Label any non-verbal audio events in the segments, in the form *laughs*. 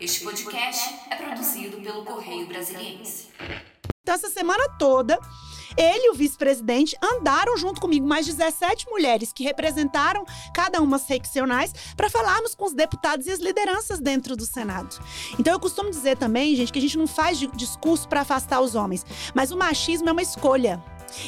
Este podcast é produzido pelo Correio Brasiliense. Então, essa semana toda, ele e o vice-presidente andaram junto comigo, mais 17 mulheres que representaram cada uma seccionais, para falarmos com os deputados e as lideranças dentro do Senado. Então eu costumo dizer também, gente, que a gente não faz discurso para afastar os homens, mas o machismo é uma escolha.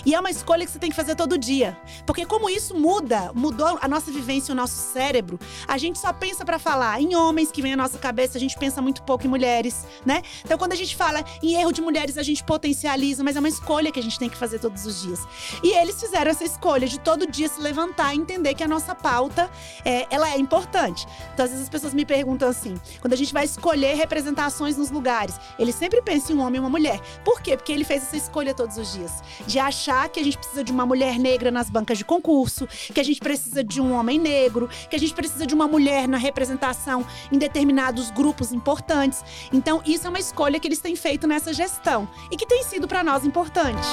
E é uma escolha que você tem que fazer todo dia. Porque como isso muda, mudou a nossa vivência, o nosso cérebro, a gente só pensa para falar em homens que vem à nossa cabeça, a gente pensa muito pouco em mulheres, né? Então quando a gente fala em erro de mulheres, a gente potencializa, mas é uma escolha que a gente tem que fazer todos os dias. E eles fizeram essa escolha de todo dia se levantar e entender que a nossa pauta, é, ela é importante. Então às vezes as pessoas me perguntam assim, quando a gente vai escolher representações nos lugares, ele sempre pensa em um homem e uma mulher. Por quê? Porque ele fez essa escolha todos os dias. De achar que a gente precisa de uma mulher negra nas bancas de concurso, que a gente precisa de um homem negro, que a gente precisa de uma mulher na representação em determinados grupos importantes. Então, isso é uma escolha que eles têm feito nessa gestão e que tem sido para nós importante.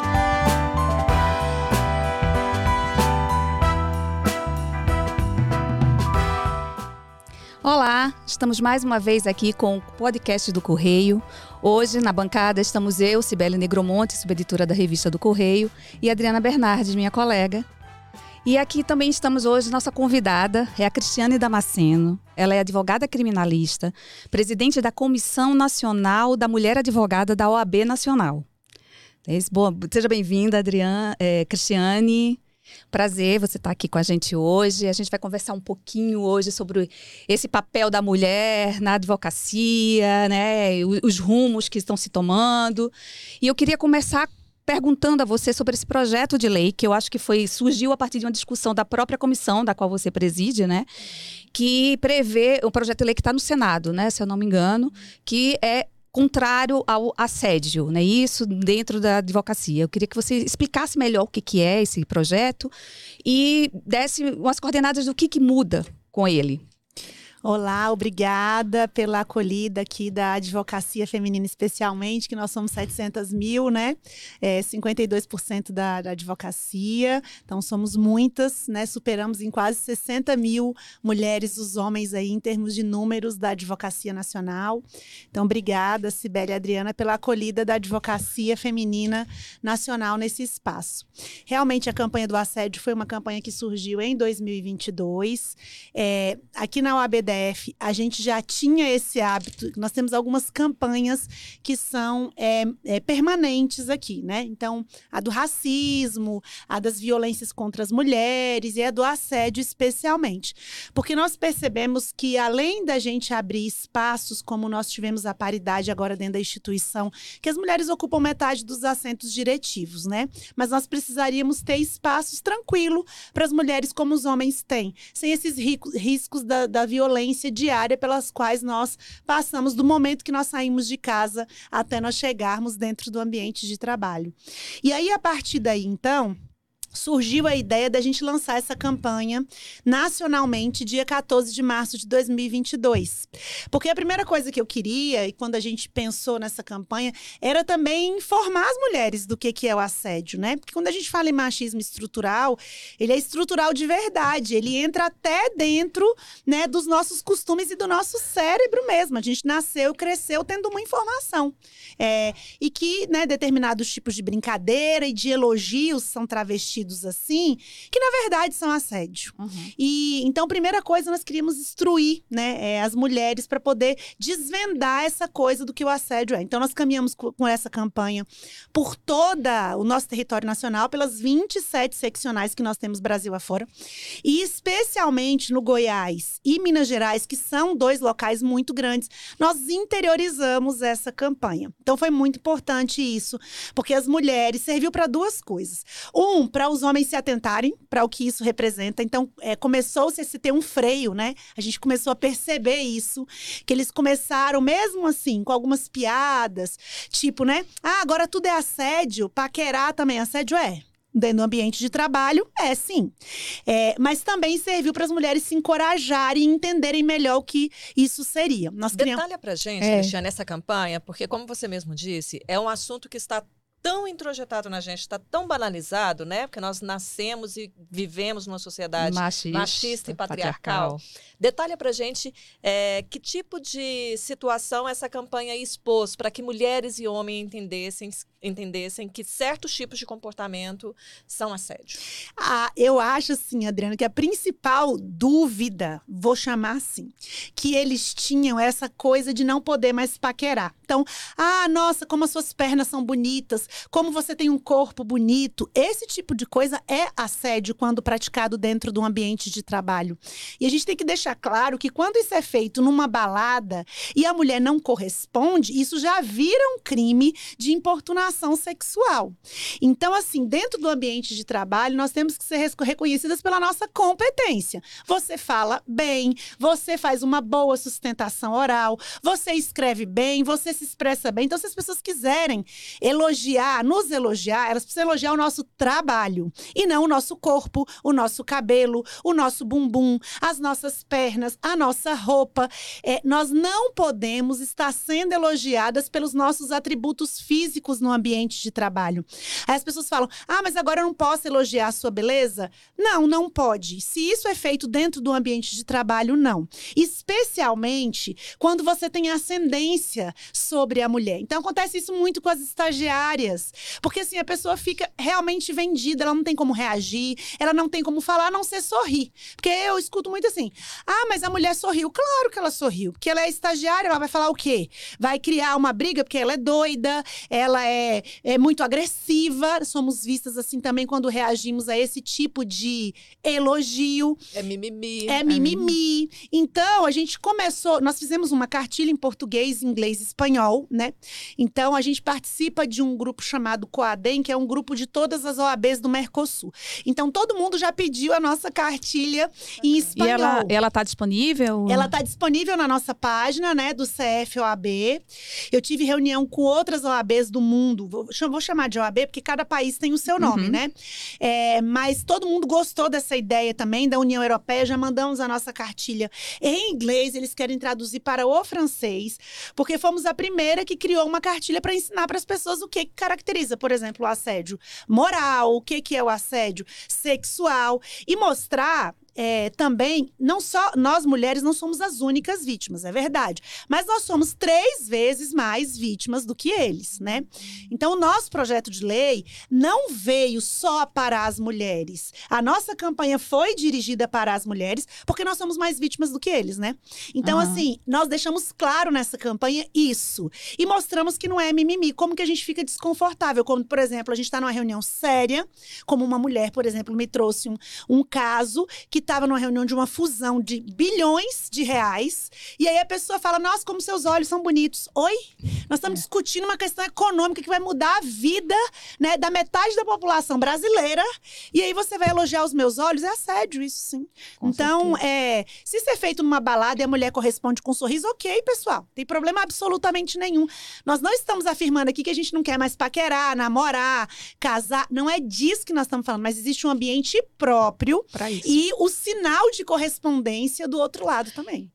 Olá, estamos mais uma vez aqui com o podcast do Correio. Hoje, na bancada, estamos eu, Cibele Negromonte, subeditora da revista do Correio, e Adriana Bernardes, minha colega. E aqui também estamos hoje, nossa convidada é a Cristiane Damasceno. Ela é advogada criminalista, presidente da Comissão Nacional da Mulher Advogada da OAB Nacional. Bom, seja bem-vinda, Adriana, é, Cristiane. Prazer você estar tá aqui com a gente hoje. A gente vai conversar um pouquinho hoje sobre esse papel da mulher na advocacia, né? Os rumos que estão se tomando. E eu queria começar perguntando a você sobre esse projeto de lei que eu acho que foi surgiu a partir de uma discussão da própria comissão da qual você preside, né? Que prevê um projeto de lei que está no Senado, né? Se eu não me engano, que é contrário ao assédio, né? Isso dentro da advocacia. Eu queria que você explicasse melhor o que, que é esse projeto e desse umas coordenadas do que, que muda com ele. Olá, obrigada pela acolhida aqui da advocacia feminina, especialmente, que nós somos 700 mil, né? É, 52% da, da advocacia, então somos muitas, né? Superamos em quase 60 mil mulheres, os homens aí, em termos de números da advocacia nacional. Então, obrigada, Sibeli e Adriana, pela acolhida da advocacia feminina nacional nesse espaço. Realmente, a campanha do assédio foi uma campanha que surgiu em 2022. É, aqui na OABD A gente já tinha esse hábito. Nós temos algumas campanhas que são é, é, permanentes aqui, né? Então, a do racismo, a das violências contra as mulheres e a do assédio, especialmente. Porque nós percebemos que, além da gente abrir espaços, como nós tivemos a paridade agora dentro da instituição, que as mulheres ocupam metade dos assentos diretivos, né? Mas nós precisaríamos ter espaços tranquilos para as mulheres como os homens têm, sem esses riscos da, da violência diária pelas quais nós passamos do momento que nós saímos de casa até nós chegarmos dentro do ambiente de trabalho. E aí, a partir daí, então, surgiu a ideia da gente lançar essa campanha nacionalmente dia 14 de março de 2022. Porque a primeira coisa que eu queria, e quando a gente pensou nessa campanha, era também informar as mulheres do que, que é o assédio, né? Porque quando a gente fala em machismo estrutural, ele é estrutural de verdade, ele entra até dentro né, dos nossos costumes e do nosso cérebro mesmo. A gente nasceu, cresceu tendo uma informação. É, e que né, determinados tipos de brincadeira e de elogios são travestidos assim, que na verdade são assédio. Uhum. E então, primeira coisa, nós queríamos instruir né, é, as mulheres para poder desvendar essa coisa do que o assédio é. Então, nós caminhamos com, com essa campanha por todo o nosso território nacional, pelas 27 seccionais que nós temos Brasil afora, e especialmente no Goiás e Minas Gerais, que são dois locais muito grandes, nós interiorizamos essa campanha. Então, foi muito importante isso, porque as mulheres serviu para duas coisas. Um, para os homens se atentarem para o que isso representa. Então, é, começou-se a se ter um freio, né? A gente começou a perceber isso, que eles começaram, mesmo assim, com algumas piadas, tipo, né? Ah, agora tudo é assédio, paquerar também, assédio é dentro do ambiente de trabalho, é sim. É, mas também serviu para as mulheres se encorajarem e entenderem melhor o que isso seria. Nós Detalha criamos... para gente, é. Cristiane, essa campanha, porque como você mesmo disse, é um assunto que está tão introjetado na gente, está tão banalizado, né? Porque nós nascemos e vivemos numa sociedade Machista, machista e patriarcal. Detalha pra gente é, que tipo de situação essa campanha expôs para que mulheres e homens entendessem, entendessem que certos tipos de comportamento são assédio. Ah, eu acho assim, Adriana, que a principal dúvida, vou chamar assim, que eles tinham essa coisa de não poder mais paquerar. Então, ah, nossa, como as suas pernas são bonitas, como você tem um corpo bonito. Esse tipo de coisa é assédio quando praticado dentro de um ambiente de trabalho. E a gente tem que deixar claro que quando isso é feito numa balada e a mulher não corresponde, isso já vira um crime de importunação sexual. Então, assim, dentro do ambiente de trabalho, nós temos que ser reconhecidas pela nossa competência. Você fala bem, você faz uma boa sustentação oral, você escreve bem, você se expressa bem. Então, se as pessoas quiserem elogiar, nos elogiar, elas precisam elogiar o nosso trabalho e não o nosso corpo, o nosso cabelo, o nosso bumbum, as nossas pernas, a nossa roupa. É, nós não podemos estar sendo elogiadas pelos nossos atributos físicos no ambiente de trabalho. Aí as pessoas falam: ah, mas agora eu não posso elogiar a sua beleza? Não, não pode. Se isso é feito dentro do ambiente de trabalho, não. Especialmente quando você tem ascendência sobre a mulher. Então acontece isso muito com as estagiárias. Porque assim, a pessoa fica realmente vendida, ela não tem como reagir, ela não tem como falar, a não ser sorrir. Porque eu escuto muito assim: ah, mas a mulher sorriu. Claro que ela sorriu, porque ela é estagiária, ela vai falar o quê? Vai criar uma briga porque ela é doida, ela é, é muito agressiva. Somos vistas assim também quando reagimos a esse tipo de elogio. É mimimi. É mimimi. Então, a gente começou, nós fizemos uma cartilha em português, inglês e espanhol, né? Então, a gente participa de um grupo chamado Coadem, que é um grupo de todas as OABs do Mercosul. Então, todo mundo já pediu a nossa cartilha em espanhol. E ela, ela tá disponível? Ela está disponível na nossa página, né, do CFOAB. Eu tive reunião com outras OABs do mundo. Vou, vou chamar de OAB porque cada país tem o seu nome, Uhum. né? É, mas todo mundo gostou dessa ideia também da União Europeia. Já mandamos a nossa cartilha em inglês. Eles querem traduzir para o francês, porque fomos a primeira que criou uma cartilha para ensinar para as pessoas o que, que caracteriza, por exemplo, o assédio moral, o que, que é o assédio sexual e mostrar é, também, não só nós mulheres não somos as únicas vítimas, é verdade. Mas nós somos três vezes mais vítimas do que eles, né? Então, o nosso projeto de lei não veio só para as mulheres. A nossa campanha foi dirigida para as mulheres, porque nós somos mais vítimas do que eles, né? Então, Aham. assim, nós deixamos claro nessa campanha isso. E mostramos que não é mimimi. Como que a gente fica desconfortável? Como, por exemplo, a gente está numa reunião séria, como uma mulher, por exemplo, me trouxe um, um caso que estava numa reunião de uma fusão de bilhões de reais. E aí a pessoa fala: Nossa, como seus olhos são bonitos. Oi? Nós estamos discutindo uma questão econômica que vai mudar a vida né, da metade da população brasileira. E aí você vai elogiar os meus olhos? É assédio, isso sim. Com então, é, se isso é feito numa balada e a mulher corresponde com um sorriso, ok, pessoal. Tem problema absolutamente nenhum. Nós não estamos afirmando aqui que a gente não quer mais paquerar, namorar, casar. Não é disso que nós estamos falando, mas existe um ambiente próprio Para isso. e sinal de correspondência do outro lado também.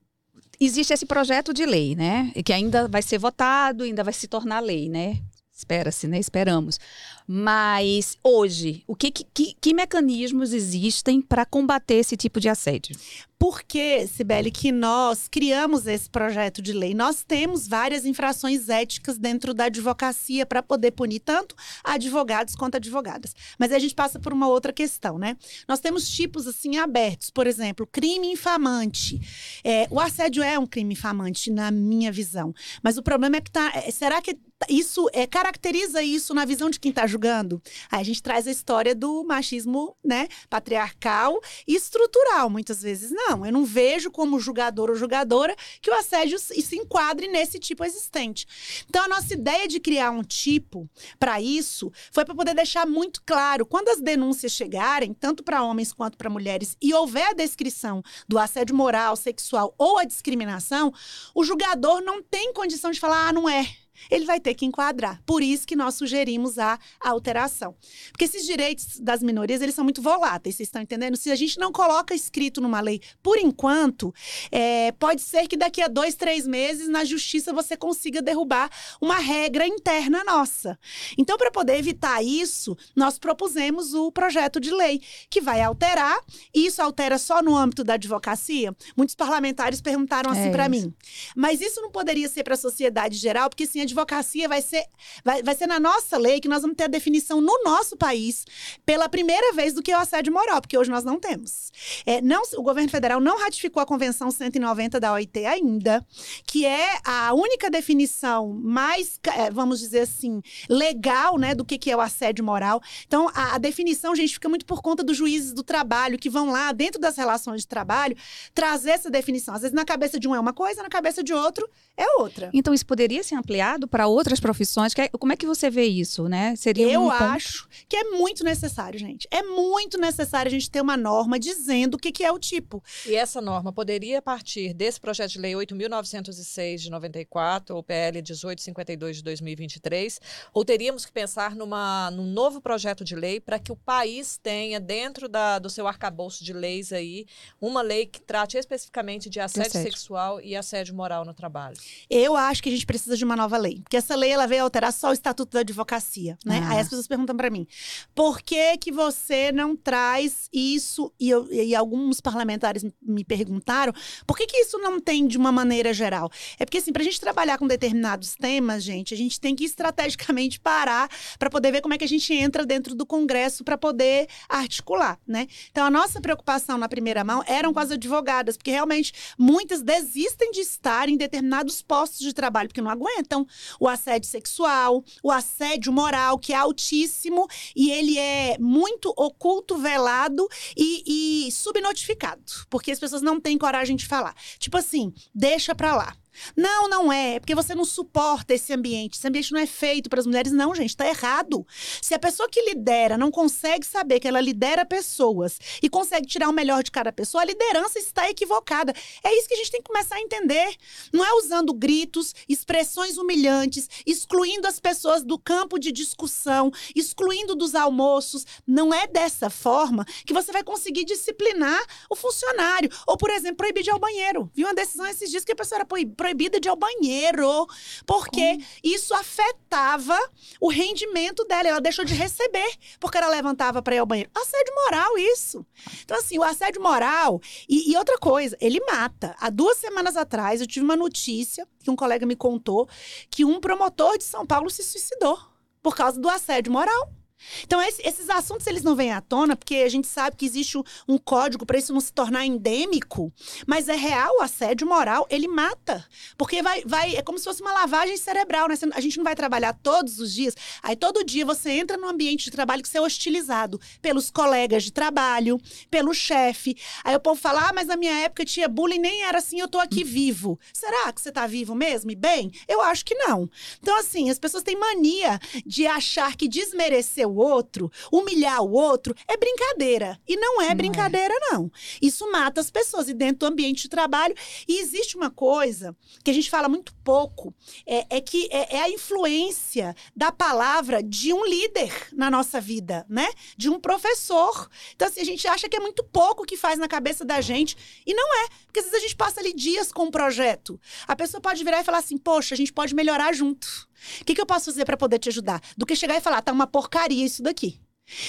Existe esse projeto de lei, né? Que ainda vai ser votado, ainda vai se tornar lei, né? Espera-se, né? Esperamos. Mas hoje, o que, que, que mecanismos existem para combater esse tipo de assédio? Por que, Sibeli, que nós criamos esse projeto de lei? Nós temos várias infrações éticas dentro da advocacia para poder punir tanto advogados quanto advogadas. Mas a gente passa por uma outra questão, né? Nós temos tipos assim abertos, por exemplo, crime infamante. É, o assédio é um crime infamante, na minha visão. Mas o problema é que tá. é, será que isso é, caracteriza isso na visão de quem está julgando? Aí a gente traz a história do machismo, né, patriarcal e estrutural, muitas vezes. Não, eu não vejo como julgador ou julgadora que o assédio se enquadre nesse tipo existente. Então, a nossa ideia de criar um tipo para isso foi para poder deixar muito claro, quando as denúncias chegarem, tanto para homens quanto para mulheres, e houver a descrição do assédio moral, sexual ou a discriminação, o julgador não tem condição de falar, ah, não é. Ele vai ter que enquadrar. Por isso que nós sugerimos a alteração. Porque esses direitos das minorias, eles são muito voláteis, vocês estão entendendo? Se a gente não coloca escrito numa lei, por enquanto, é, pode ser que daqui a dois, três meses, na justiça, você consiga derrubar uma regra interna nossa. Então, para poder evitar isso, nós propusemos o projeto de lei, que vai alterar, e isso altera só no âmbito da advocacia. Muitos parlamentares perguntaram assim É para mim, mas isso não poderia ser para a sociedade geral, porque sim, a advocacia vai ser, vai, vai ser na nossa lei que nós vamos ter a definição no nosso país pela primeira vez do que é o assédio moral, porque hoje nós não temos. É, não, o governo federal não ratificou a Convenção 190 da OIT ainda, que é a única definição mais, é, vamos dizer assim, legal, né, do que, que é o assédio moral. Então, a, a definição, gente, fica muito por conta dos juízes do trabalho que vão lá, dentro das relações de trabalho, trazer essa definição. Às vezes, na cabeça de um é uma coisa, na cabeça de outro é outra. Então, isso poderia ser ampliado para outras profissões? Que- Como é que você vê isso, né? Seria Eu um ponto- acho que é muito necessário, gente. É muito necessário a gente ter uma norma dizendo o que, que é o tipo. E essa norma poderia partir desse projeto de lei 8.906 de 94, ou PL 1852 de 2023, ou teríamos que pensar numa, num novo projeto de lei para que o país tenha, dentro da, do seu arcabouço de leis aí, uma lei que trate especificamente de assédio assédio. sexual e assédio moral no trabalho. Eu acho que a gente precisa de uma nova lei. Porque essa lei ela veio alterar só o Estatuto da Advocacia, né? Ah. Aí as pessoas perguntam pra mim: por que que você não traz isso? E, eu- e alguns parlamentares me perguntaram: por que que isso não tem de uma maneira geral? É porque, assim, pra gente trabalhar com determinados temas, gente, a gente tem que estrategicamente parar pra poder ver como é que a gente entra dentro do Congresso pra poder articular, né? Então, a nossa preocupação na primeira mão eram com as advogadas, porque realmente muitas desistem de estar em determinados postos de trabalho, porque não aguentam o assédio sexual, o assédio moral, que é altíssimo e ele é muito oculto, velado e, e subnotificado, porque as pessoas não têm coragem de falar. Tipo assim, deixa pra lá. Não, não é. É porque você não suporta esse ambiente. Esse ambiente não é feito para as mulheres, não, gente. Tá errado. Se a pessoa que lidera não consegue saber que ela lidera pessoas e consegue tirar o melhor de cada pessoa, a liderança está equivocada. É isso que a gente tem que começar a entender. Não é usando gritos, expressões humilhantes, excluindo as pessoas do campo de discussão, excluindo dos almoços. Não é dessa forma que você vai conseguir disciplinar o funcionário. Ou, por exemplo, proibir de ir ao banheiro. Vi uma decisão esses dias que a pessoa era proib- proibida de ir ao banheiro, porque isso afetava o rendimento dela. Ela deixou de receber porque ela levantava para ir ao banheiro. Assédio moral, isso. Então, assim, o assédio moral. E, e outra coisa, ele mata. Há duas semanas atrás, eu tive uma notícia que um colega me contou que um promotor de São Paulo se suicidou por causa do assédio moral. Então, esse- esses assuntos, eles não vêm à tona, porque a gente sabe que existe um, código para isso não se tornar endêmico, mas é real, o assédio moral, ele mata. Porque vai, vai, é como se fosse uma lavagem cerebral, né? A gente não vai trabalhar todos os dias, aí todo dia você entra num ambiente de trabalho que você é hostilizado pelos colegas de trabalho, pelo chefe. Aí o povo fala, ah, mas na minha época tinha bullying, nem era assim, eu tô aqui vivo. Será que você tá vivo mesmo e bem? Eu acho que não. Então, assim, as pessoas têm mania de achar que desmerecer o outro, humilhar o outro, é brincadeira. E não é Não é. brincadeira, não. Isso mata as pessoas e dentro do ambiente de trabalho. E existe uma coisa que a gente fala muito pouco, é, é que é, é a influência da palavra de um líder na nossa vida, né? De um professor. Então, assim, a gente acha que é muito pouco o que faz na cabeça da gente. E não é. Porque às vezes a gente passa ali dias com um projeto. A pessoa pode virar e falar assim: poxa, a gente pode melhorar junto. O que, que eu posso fazer para poder te ajudar? Do que chegar e falar, tá uma porcaria isso daqui.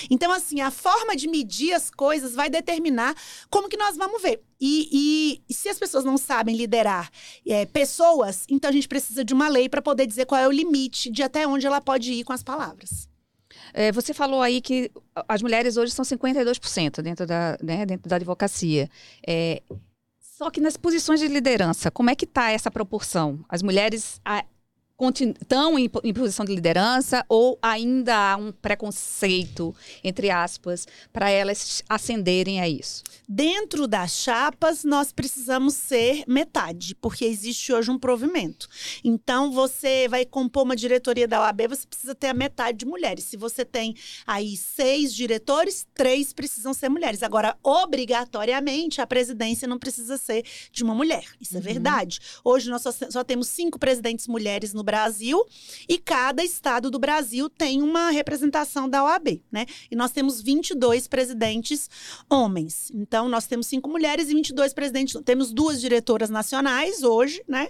Então, assim, a forma de medir as coisas vai determinar como que nós vamos ver. E, e- e se as pessoas não sabem liderar é, pessoas, então a gente precisa de uma lei para poder dizer qual é o limite de até onde ela pode ir com as palavras. É, você falou aí que as mulheres hoje são 52% dentro da, né, dentro da advocacia. É, só que nas posições de liderança, como é que está essa proporção? As mulheres estão em, em posição de liderança ou ainda há um preconceito, entre aspas, para elas ascenderem a isso? Dentro das chapas, nós precisamos ser metade, porque existe hoje um provimento. Então, você vai compor uma diretoria da OAB, você precisa ter a metade de mulheres. Se você tem aí seis diretores, três precisam ser mulheres. Agora, obrigatoriamente, a presidência não precisa ser de uma mulher. Isso é Uhum. verdade. Hoje, nós só, só temos cinco presidentes mulheres no Brasil e cada estado do Brasil tem uma representação da OAB, né? E nós temos 22 presidentes homens. Então, nós temos cinco mulheres e 22 presidentes. Temos duas diretoras nacionais hoje, né?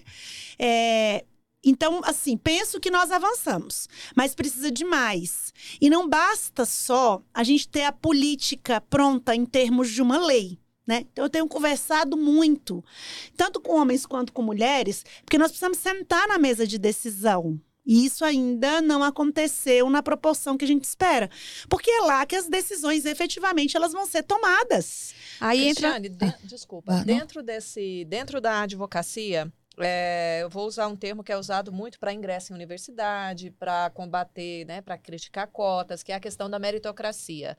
É, então, assim, penso que nós avançamos, mas precisa de mais. E não basta só a gente ter a política pronta em termos de uma lei. Né? Então, eu tenho conversado muito, tanto com homens quanto com mulheres, porque nós precisamos sentar na mesa de decisão. E isso ainda não aconteceu na proporção que a gente espera. Porque é lá que as decisões efetivamente elas vão ser tomadas. Aí Cristiane, entra... de... desculpa, ah, dentro desse, dentro da advocacia, é, eu vou usar um termo que é usado muito para ingresso em universidade, para combater, né, para criticar cotas, que é a questão da meritocracia.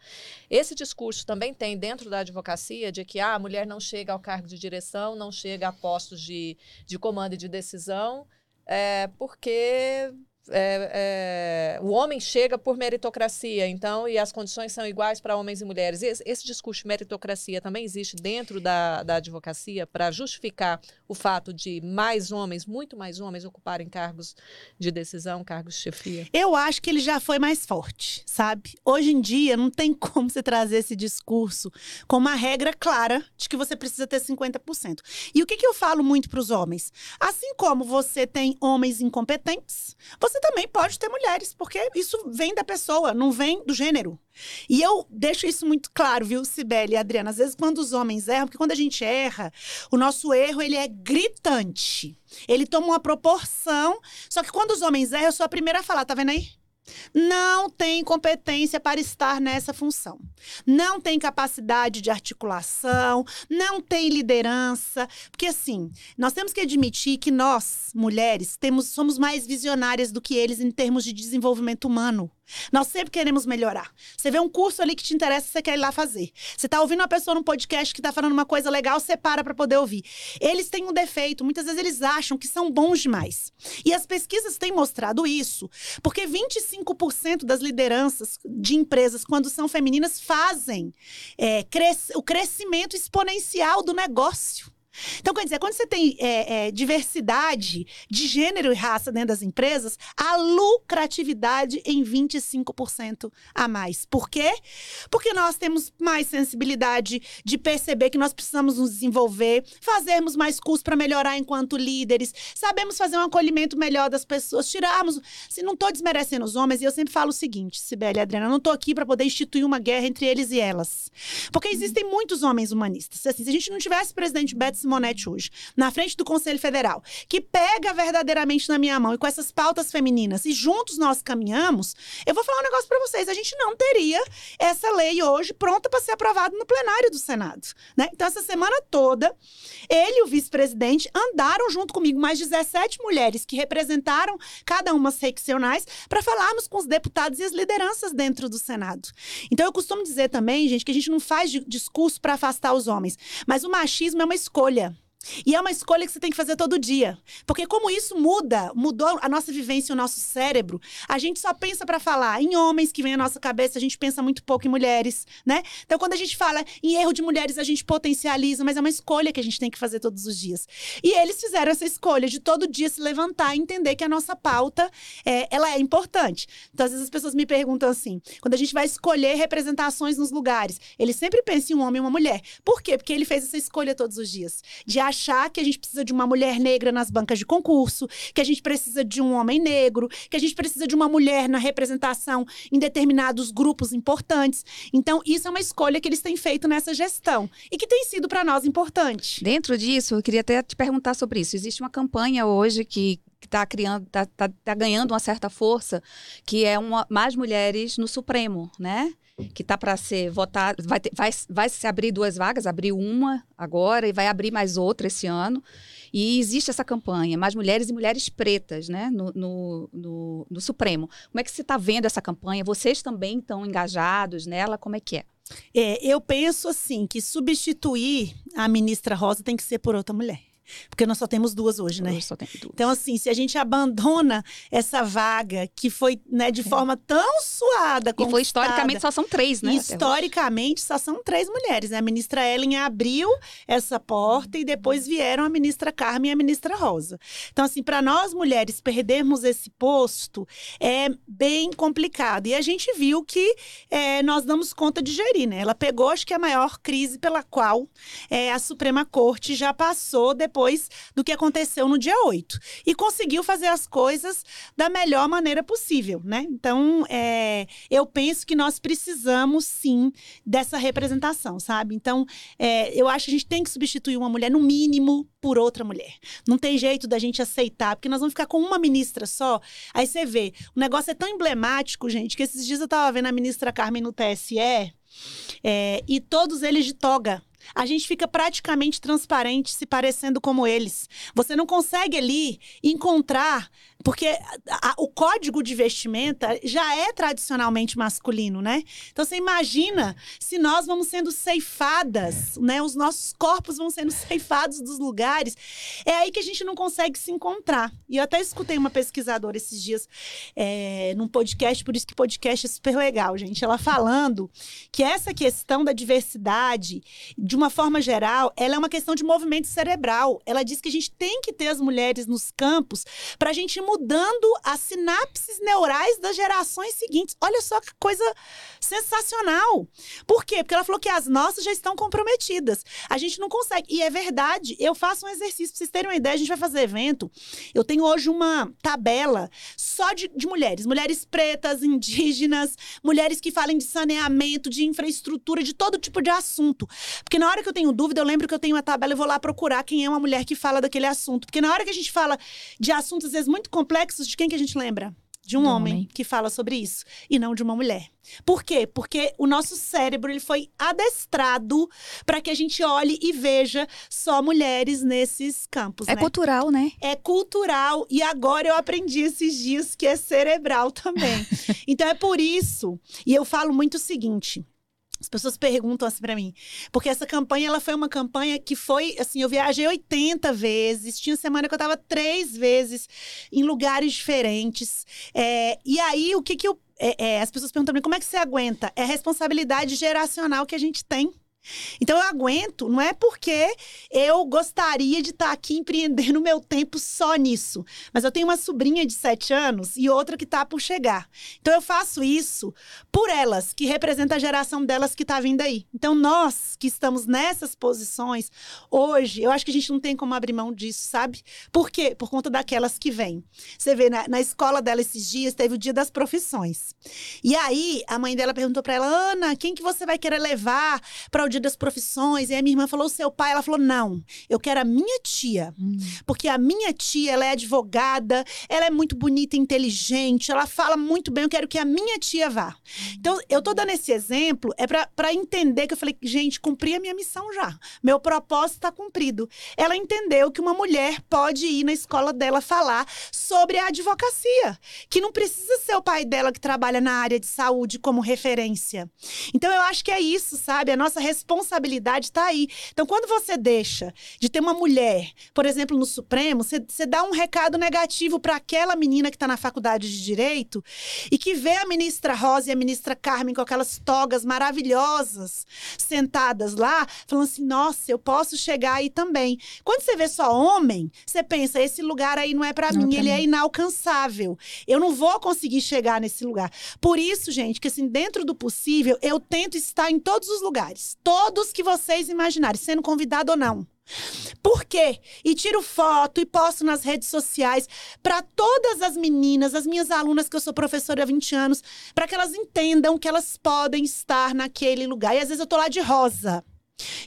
Esse discurso também tem dentro da advocacia de que ah, a mulher não chega ao cargo de direção, não chega a postos de, de comando e de decisão, é, porque é, é, o homem chega por meritocracia, então, e as condições são iguais para homens e mulheres. Esse, esse, discurso de meritocracia também existe dentro da, da advocacia para justificar o fato de mais homens, muito mais homens, ocuparem cargos de decisão, cargos de chefia? Eu acho que ele já foi mais forte, sabe? Hoje em dia, não tem como você trazer esse discurso com uma regra clara de que você precisa ter 50%. E o que, que eu falo muito para os homens? Assim como você tem homens incompetentes, você também pode ter mulheres, porque isso vem da pessoa, não vem do gênero. E eu deixo isso muito claro, viu, Sibeli e Adriana? Às vezes, quando os homens erram, porque quando a gente erra, o nosso erro ele é gritante. Ele toma uma proporção. Só que quando os homens erram, eu sou a primeira a falar, tá vendo aí? Não tem competência para estar nessa função. Não tem capacidade de articulação, não tem liderança, porque assim, nós temos que admitir que nós, mulheres, temos somos mais visionárias do que eles em termos de desenvolvimento humano. Nós sempre queremos melhorar. Você vê um curso ali que te interessa, você quer ir lá fazer. Você está ouvindo uma pessoa num podcast que está falando uma coisa legal, você para para poder ouvir. Eles têm um defeito, muitas vezes eles acham que são bons demais. E as pesquisas têm mostrado isso, porque 25% das lideranças de empresas, quando são femininas, fazem é, cres o crescimento exponencial do negócio. Então, quer dizer, quando você tem é, é, diversidade de gênero e raça dentro das empresas, a lucratividade em 25% a mais. Por quê? Porque nós temos mais sensibilidade de perceber que nós precisamos nos desenvolver, fazermos mais cursos para melhorar enquanto líderes, sabemos fazer um acolhimento melhor das pessoas, tirarmos. Se não estou desmerecendo os homens, e eu sempre falo o seguinte, Sibeli e Adriana, não estou aqui para poder instituir uma guerra entre eles e elas. Porque existem muitos homens humanistas. Assim, se a gente não tivesse presidente Beto Simonetti hoje, na frente do Conselho Federal, que pega verdadeiramente na minha mão e com essas pautas femininas e juntos nós caminhamos, eu vou falar um negócio para vocês: a gente não teria essa lei hoje pronta para ser aprovada no plenário do Senado. Né? Então, essa semana toda, ele e o vice-presidente andaram junto comigo, mais 17 mulheres que representaram cada uma seccionais, para falarmos com os deputados e as lideranças dentro do Senado. Então, eu costumo dizer também, gente, que a gente não faz discurso para afastar os homens, mas o machismo é uma escolha escolha. E é uma escolha que você tem que fazer todo dia. Porque como isso muda, mudou a nossa vivência, o nosso cérebro, a gente só pensa para falar em homens que vem à nossa cabeça, a gente pensa muito pouco em mulheres, né? Então quando a gente fala em erro de mulheres, a gente potencializa, mas é uma escolha que a gente tem que fazer todos os dias. E eles fizeram essa escolha de todo dia se levantar e entender que a nossa pauta, é, ela é importante. Então às vezes as pessoas me perguntam assim, quando a gente vai escolher representações nos lugares, ele sempre pensa em um homem e uma mulher. Por quê? Porque ele fez essa escolha todos os dias. De achar que a gente precisa de uma mulher negra nas bancas de concurso, que a gente precisa de um homem negro, que a gente precisa de uma mulher na representação em determinados grupos importantes. Então, isso é uma escolha que eles têm feito nessa gestão e que tem sido para nós importante. Dentro disso, eu queria até te perguntar sobre isso. Existe uma campanha hoje que está criando, está tá, tá ganhando uma certa força, que é uma, mais mulheres no Supremo, né? Que está para ser votado, vai, ter, vai, vai se abrir duas vagas, abriu uma agora e vai abrir mais outra esse ano. E existe essa campanha, mais mulheres e mulheres pretas, né, no, no, no, no Supremo. Como é que você está vendo essa campanha? Vocês também estão engajados nela? Como é que é? é? Eu penso assim que substituir a ministra Rosa tem que ser por outra mulher. Porque nós só temos duas hoje, né? Hoje só tem duas. Então, assim, se a gente abandona essa vaga que foi né, de forma tão suada, É. e foi historicamente só são três, né? Historicamente, só são três mulheres. Né? A ministra Ellen abriu essa porta e depois vieram a ministra Carmen e a ministra Rosa. Então, assim, para nós mulheres perdermos esse posto é bem complicado. E a gente viu que é, nós damos conta de gerir, né? Ela pegou, acho que a maior crise pela qual é, a Suprema Corte já passou depois do que aconteceu no dia 8. E conseguiu fazer as coisas da melhor maneira possível, né? Então, é, eu penso que nós precisamos, sim, dessa representação, sabe? Então, é, eu acho que a gente tem que substituir uma mulher, no mínimo, por outra mulher. Não tem jeito da gente aceitar, porque nós vamos ficar com uma ministra só. Aí você vê, o negócio é tão emblemático, gente, que esses dias eu tava vendo a ministra Carmen no TSE, é, e todos eles de toga. A gente fica praticamente transparente, se parecendo como eles. Você não consegue ali encontrar, porque a- a- o código de vestimenta já é tradicionalmente masculino, né? Então você imagina se nós vamos sendo ceifadas, né? Os nossos corpos vão sendo ceifados dos lugares. É aí que a gente não consegue se encontrar. E eu até escutei uma pesquisadora esses dias é, num podcast, por isso que podcast é super legal, gente. Ela falando que essa questão da diversidade, de uma forma geral, ela é uma questão de movimento cerebral. Ela diz que a gente tem que ter as mulheres nos campos para a gente mudando as sinapses neurais das gerações seguintes. Olha só que coisa sensacional. Por quê? Porque ela falou que as nossas já estão comprometidas. A gente não consegue. E é verdade. Eu faço um exercício, para vocês terem uma ideia, a gente vai fazer evento. Eu tenho hoje uma tabela só de, de mulheres. Mulheres pretas, indígenas, mulheres que falem de saneamento, de infraestrutura, de todo tipo de assunto. Porque na hora que eu tenho dúvida, eu lembro que eu tenho uma tabela e vou lá procurar quem é uma mulher que fala daquele assunto. Porque na hora que a gente fala de assuntos, às vezes, muito complexos, de quem que a gente lembra? De um homem, homem. que fala sobre isso, e não de uma mulher. Por quê? Porque o nosso cérebro ele foi adestrado para que a gente olhe e veja só mulheres nesses campos. É né? cultural, né? é cultural e agora eu aprendi esses dias que é cerebral também. *laughs* então é por isso, e eu falo muito o seguinte, as pessoas perguntam assim pra mim, porque essa campanha ela foi uma campanha que foi assim, eu viajei 80 vezes, tinha semana que eu tava três vezes em lugares diferentes, É, e aí o que que eu é, é, as pessoas perguntam pra mim, como é que você aguenta? É a responsabilidade geracional que a gente tem. Então eu aguento, não é porque eu gostaria de estar aqui empreendendo *laughs* meu tempo só nisso. Mas eu tenho uma sobrinha de sete anos e outra que está por chegar. Então eu faço isso por elas, que representa a geração delas que está vindo aí. Então nós que estamos nessas posições, hoje, eu acho que a gente não tem como abrir mão disso, sabe? Por quê? Por conta daquelas que vêm. Você vê, na, na escola dela esses dias, teve o dia das profissões. E aí, a mãe dela perguntou para ela, Ana, quem que você vai querer levar para o dia das profissões? E a minha irmã falou, o seu pai. Ela falou, não, eu quero a minha tia. Porque a minha tia, ela é advogada, ela é muito bonita e inteligente, ela fala muito bem, eu quero que a minha tia vá. Então, eu tô dando esse exemplo, é para entender que eu falei, gente, cumpri a minha missão já. Meu propósito está cumprido. Ela entendeu que uma mulher pode ir na escola dela falar sobre a advocacia, que não precisa ser o pai dela que trabalha na área de saúde como referência. Então, eu acho que é isso, sabe? A nossa responsabilidade está aí. Então, quando você deixa de ter uma mulher, por exemplo, no Supremo, você, dá um recado negativo para aquela menina que está na faculdade de Direito e que vê a ministra Rosa e a ministra Carmen com aquelas togas maravilhosas sentadas lá, falando assim: nossa, eu posso chegar aí também. Quando você vê só homem, você pensa: esse lugar aí não é para é mim, ele é mim. inalcançável. Eu não vou conseguir chegar nesse lugar. Por isso, gente, que assim, dentro do possível, eu tento estar em todos os lugares. Todos que vocês imaginarem, sendo convidado ou não. Por quê? E tiro foto e posto nas redes sociais para todas as meninas, as minhas alunas, que eu sou professora há 20 anos, para que elas entendam que elas podem estar naquele lugar. E às vezes eu tô lá de rosa.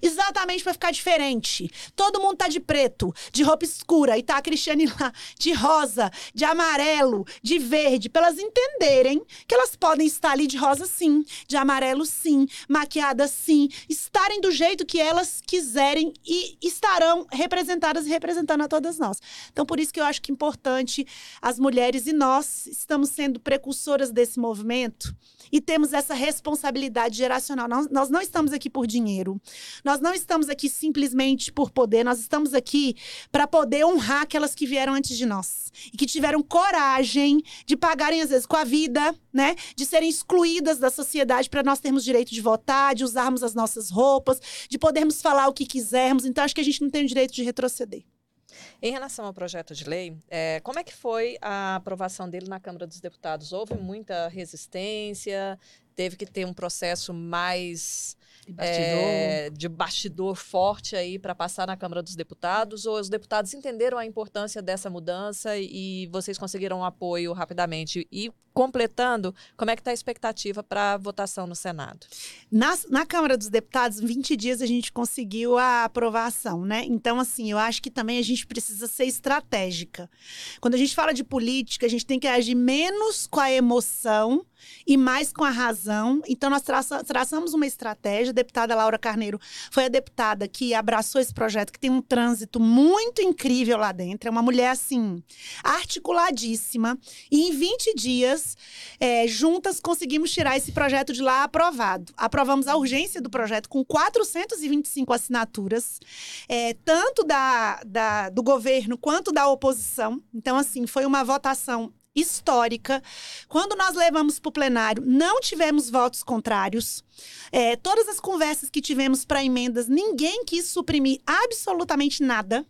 Exatamente para ficar diferente. Todo mundo tá de preto, de roupa escura, e tá a Cristiane lá de rosa, de amarelo, de verde, para elas entenderem que elas podem estar ali de rosa sim, de amarelo sim, maquiadas sim, estarem do jeito que elas quiserem e estarão representadas e representando a todas nós. Então, por isso que eu acho que é importante as mulheres e nós estamos sendo precursoras desse movimento e temos essa responsabilidade geracional. Nós, nós não estamos aqui por dinheiro. nós não estamos aqui simplesmente por poder, nós estamos aqui para poder honrar aquelas que vieram antes de nós e que tiveram coragem de pagarem às vezes com a vida, né, de serem excluídas da sociedade para nós termos direito de votar, de usarmos as nossas roupas, de podermos falar o que quisermos. Então acho que a gente não tem o direito de retroceder. Em relação ao projeto de lei, é, como é que foi a aprovação dele na Câmara dos Deputados? Houve muita resistência? Teve que ter um processo mais De bastidor. é, de bastidor forte aí para passar na Câmara dos Deputados? Ou os deputados entenderam a importância dessa mudança e vocês conseguiram um apoio rapidamente? E completando, como é que está a expectativa para a votação no Senado? Na, na Câmara dos Deputados, em 20 dias a gente conseguiu a aprovação, né? Então, assim, eu acho que também a gente precisa ser estratégica. Quando a gente fala de política, a gente tem que agir menos com a emoção e mais com a razão. Então, nós traça, traçamos uma estratégia. A deputada Laura Carneiro foi a deputada que abraçou esse projeto, que tem um trânsito muito incrível lá dentro. É uma mulher, assim, articuladíssima. E em 20 dias, é, juntas, conseguimos tirar esse projeto de lá aprovado. Aprovamos a urgência do projeto com 425 assinaturas, é, tanto da, da, do governo quanto da oposição. Então, assim, foi uma votação histórica. Quando nós levamos para o plenário, não tivemos votos contrários. É, todas as conversas que tivemos para emendas, ninguém quis suprimir absolutamente nada.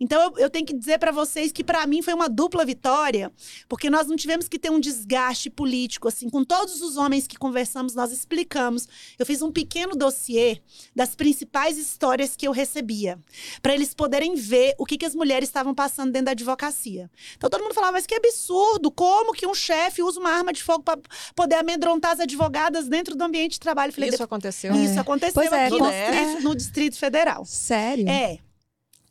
Então, eu, eu tenho que dizer para vocês que, para mim, foi uma dupla vitória, porque nós não tivemos que ter um desgaste político. assim Com todos os homens que conversamos, nós explicamos. Eu fiz um pequeno dossiê das principais histórias que eu recebia, para eles poderem ver o que, que as mulheres estavam passando dentro da advocacia. Então, todo mundo falava, mas que absurdo! Como que um chefe usa uma arma de fogo para poder amedrontar as advogadas dentro do ambiente de trabalho? Eu Falei, Isso aconteceu? isso aconteceu é, aqui no, Distrito, no Distrito Federal. Sério? É.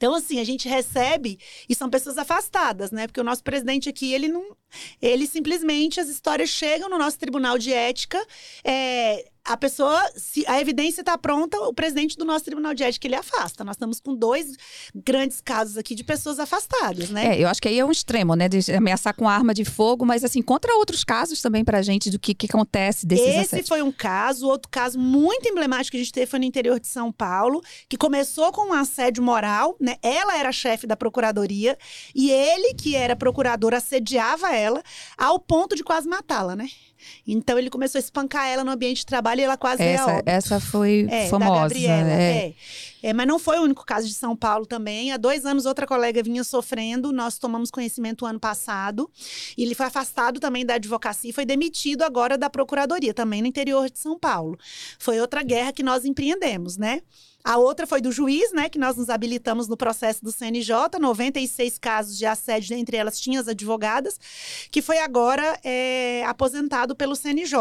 Então, assim, a gente recebe e são pessoas afastadas, né? Porque o nosso presidente aqui, ele não. Ele simplesmente, as histórias chegam no nosso tribunal de ética. é, a pessoa, se a evidência está pronta, o presidente do nosso tribunal de ética ele afasta. Nós estamos com dois grandes casos aqui de pessoas afastadas, né? É, eu acho que aí é um extremo, né? De ameaçar com arma de fogo, mas assim, contra outros casos também pra gente do que, que acontece desses Esse assédios. foi um caso, outro caso muito emblemático que a gente teve foi no interior de São Paulo, que começou com um assédio moral, né? Ela era chefe da procuradoria e ele, que era procurador, assediava ela ao ponto de quase matá-la, né? Então ele começou a espancar ela no ambiente de trabalho e ela quase Essa, óbito. essa foi É, famosa. da Gabriela, é. é. É, mas não foi o único caso de São Paulo também. Há dois anos, outra colega vinha sofrendo. Nós tomamos conhecimento ano passado. E ele foi afastado também da advocacia e foi demitido agora da procuradoria, também no interior de São Paulo. Foi outra guerra que nós empreendemos, né? A outra foi do juiz, né? Que nós nos habilitamos no processo do CNJ, 96 casos de assédio, entre elas tinha as advogadas, que foi agora é, aposentado pelo CNJ.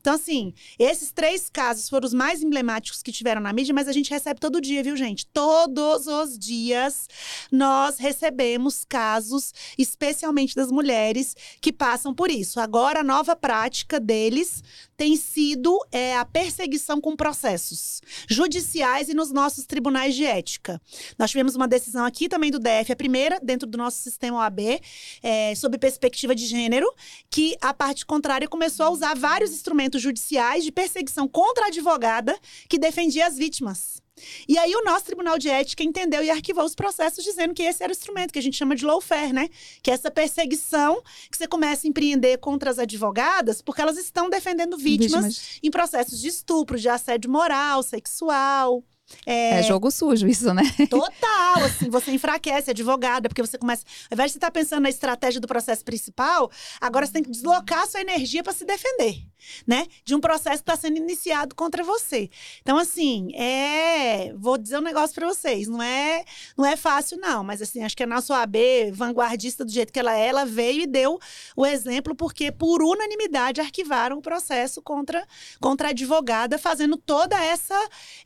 Então, assim, esses três casos foram os mais emblemáticos que tiveram na mídia, mas a gente recebe todo dia, viu, gente? Todos os dias nós recebemos casos, especialmente das mulheres, que passam por isso. Agora, a nova prática deles tem sido é, a perseguição com processos judiciais e nos nossos tribunais de ética. Nós tivemos uma decisão aqui também do DF, a primeira, dentro do nosso sistema OAB, é, sob perspectiva de gênero, que a parte contrária começou a usar vários instrumentos judiciais de perseguição contra a advogada que defendia as vítimas. E aí o nosso Tribunal de Ética entendeu e arquivou os processos dizendo que esse era o instrumento que a gente chama de lawfare, né? Que é essa perseguição que você começa a empreender contra as advogadas porque elas estão defendendo vítimas, em processos de estupro, de assédio moral, sexual. É jogo sujo isso, né? *laughs* Total, assim, você enfraquece a advogada, porque você começa. Ao invés de você estar pensando na estratégia do processo principal, agora você tem que deslocar a sua energia para se defender, né? De um processo que está sendo iniciado contra você. Então, assim, é. Vou dizer um negócio para vocês, não é, não é fácil, não, mas assim, acho que a nossa OAB, vanguardista do jeito que ela é, ela veio e deu o exemplo, porque por unanimidade arquivaram o processo contra, contra a advogada, fazendo toda essa.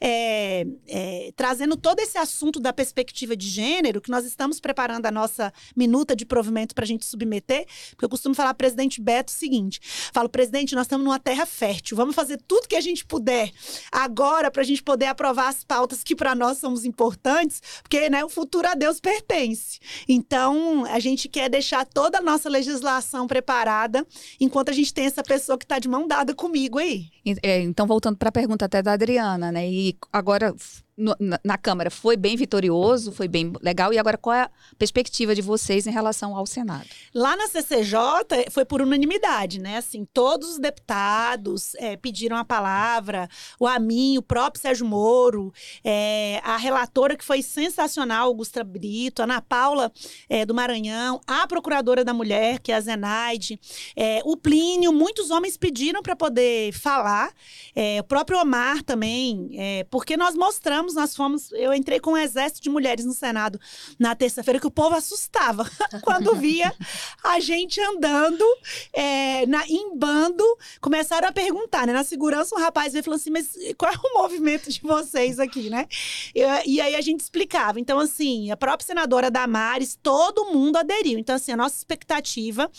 é, é, trazendo todo esse assunto da perspectiva de gênero, que nós estamos preparando a nossa minuta de provimento para a gente submeter, porque eu costumo falar, presidente Beto, o seguinte: falo, presidente, nós estamos numa terra fértil, vamos fazer tudo que a gente puder agora para a gente poder aprovar as pautas que para nós são importantes, porque né, o futuro a Deus pertence. Então, a gente quer deixar toda a nossa legislação preparada enquanto a gente tem essa pessoa que está de mão dada comigo aí. É, Então, voltando para a pergunta até da Adriana, né? E agora life. No, na, na, Câmara foi bem vitorioso, foi bem legal. E agora, qual é a perspectiva de vocês em relação ao Senado? Lá na CCJ foi por unanimidade, né? Assim, todos os deputados é, pediram a palavra, o Amin, o próprio Sérgio Moro, é, a relatora que foi sensacional, Augusta Brito, a Ana Paula é, do Maranhão, a procuradora da mulher, que é a Zenaide, é, o Plínio, muitos homens pediram para poder falar, é, o próprio Omar também, é, porque nós mostramos nós fomos. Eu entrei com um exército de mulheres no Senado na terça-feira, que o povo assustava *laughs* quando via a gente andando é, na, em bando. Começaram a perguntar, né? Na segurança, um rapaz veio falando assim: mas qual é o movimento de vocês aqui, né? E, e aí a gente explicava. Então, assim, a própria senadora Damares, todo mundo aderiu. Então, assim, a nossa expectativa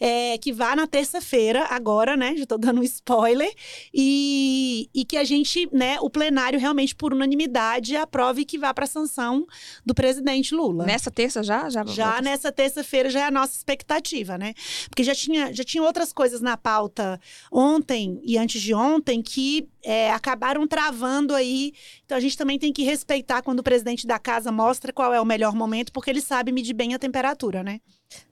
é que vá na terça-feira, agora, né? Já estou dando um spoiler, e, e que a gente, né, o plenário realmente, por unanimidade, unanimidade aprove que vá para a sanção do presidente Lula. Nessa terça já? Já, já nessa terça-feira já é a nossa expectativa, né? Porque já tinha, já tinha outras coisas na pauta ontem e antes de ontem que é, acabaram travando aí. Então a gente também tem que respeitar quando o presidente da casa mostra qual é o melhor momento, porque ele sabe medir bem a temperatura, né?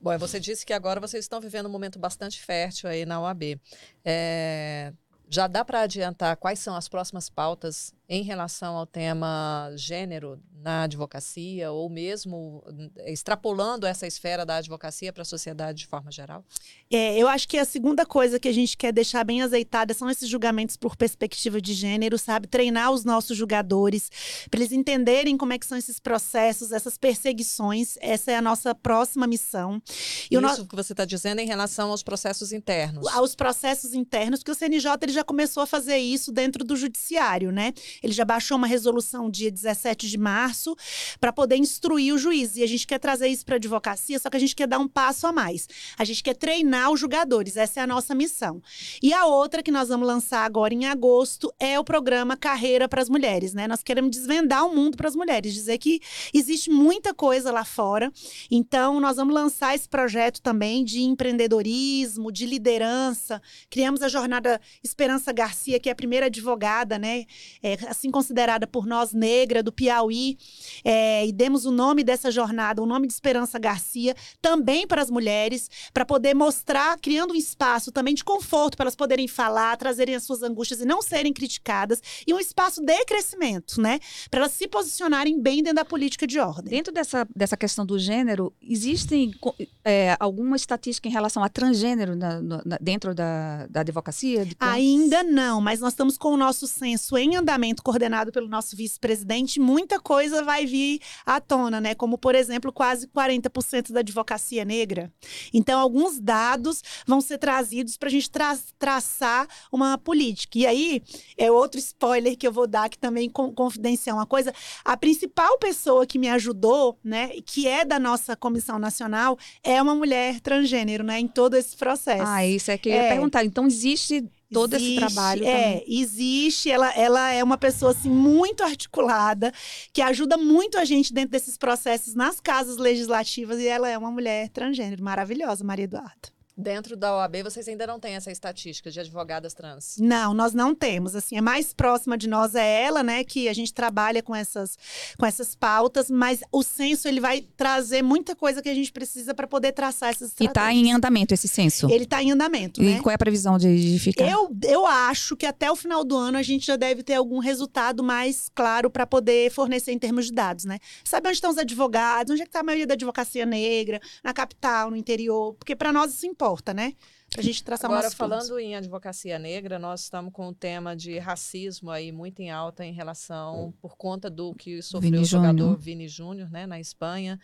Bom, você disse que agora vocês estão vivendo um momento bastante fértil aí na OAB. É, já dá para adiantar quais são as próximas pautas em relação ao tema gênero na advocacia, ou mesmo eh, extrapolando essa esfera da advocacia para a sociedade de forma geral? É, eu acho que a segunda coisa que a gente quer deixar bem azeitada são esses julgamentos por perspectiva de gênero, sabe? Treinar os nossos julgadores, para eles entenderem como é que são esses processos, essas perseguições. Essa é a nossa próxima missão. E Isso no... que você está dizendo em relação aos processos internos. Aos processos internos, porque o CNJ ele já começou a fazer isso dentro do judiciário, né? Ele já baixou uma resolução dia 17 de março para poder instruir o juiz. E a gente quer trazer isso para a advocacia, só que a gente quer dar um passo a mais. A gente quer treinar os julgadores, essa é a nossa missão. E a outra que nós vamos lançar agora em agosto é o programa Carreira para as Mulheres, né? Nós queremos desvendar o mundo para as mulheres, dizer que existe muita coisa lá fora. Então, nós vamos lançar esse projeto também de empreendedorismo, de liderança. Criamos a jornada Esperança Garcia, que é a primeira advogada, né? É, assim considerada por nós negra do Piauí, é, e demos o nome dessa jornada, o nome de Esperança Garcia, também para as mulheres, para poder mostrar, criando um espaço também de conforto para elas poderem falar, trazerem as suas angústias e não serem criticadas, e um espaço de crescimento, né? Para elas se posicionarem bem dentro da política de ordem. Dentro dessa, dessa questão do gênero, existe é, alguma estatística em relação a transgênero na, na, dentro da, da advocacia? Ainda não, mas nós estamos com o nosso censo em andamento coordenado pelo nosso vice-presidente, muita coisa vai vir à tona, né? Como, por exemplo, quase 40% da advocacia negra. Então, alguns dados vão ser trazidos para a gente tra traçar uma política. E aí, é outro spoiler que eu vou dar, que também com, confidencial uma coisa. A principal pessoa que me ajudou, né, que é da nossa comissão nacional, é uma mulher transgênero, né, em todo esse processo. Ah, isso é que eu ia é. perguntar. Então, existe todo existe, esse trabalho é, também. existe, ela, ela é uma pessoa assim muito articulada, que ajuda muito a gente dentro desses processos nas casas legislativas e ela é uma mulher transgênero maravilhosa, Maria Eduarda. Dentro da OAB, vocês ainda não têm essa estatística de advogadas trans? Não, nós não temos. Assim, a mais próxima de nós é ela, né? Que a gente trabalha com essas, com essas pautas, mas o censo ele vai trazer muita coisa que a gente precisa para poder traçar essas E está em andamento esse censo? Ele está em andamento. E né? qual é a previsão de, de ficar? Eu, eu acho que até o final do ano a gente já deve ter algum resultado mais claro para poder fornecer em termos de dados, né? Sabe onde estão os advogados, onde é que está a maioria da advocacia negra, na capital, no interior, porque para nós isso importa importa, né? Para a gente traçar Agora, umas falando em advocacia negra, nós estamos com o tema de racismo aí muito em alta em relação, por conta do que sofreu Vini o jogador Júnior. Vini Júnior, né, na Espanha.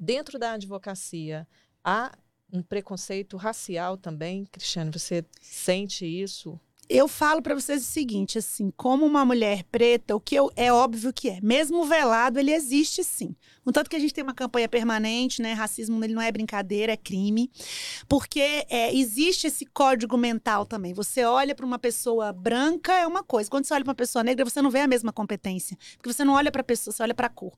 Dentro da advocacia, há um preconceito racial também, Cristiane? Você sente isso? Eu falo para vocês o seguinte, assim, como uma mulher preta, o que eu, é óbvio que é. Mesmo velado, ele existe sim. No tanto que a gente tem uma campanha permanente, né? Racismo ele não é brincadeira, é crime. Porque é, existe esse código mental também. Você olha para uma pessoa branca, é uma coisa. Quando você olha para uma pessoa negra, você não vê a mesma competência. Porque você não olha para a pessoa, você olha para a cor.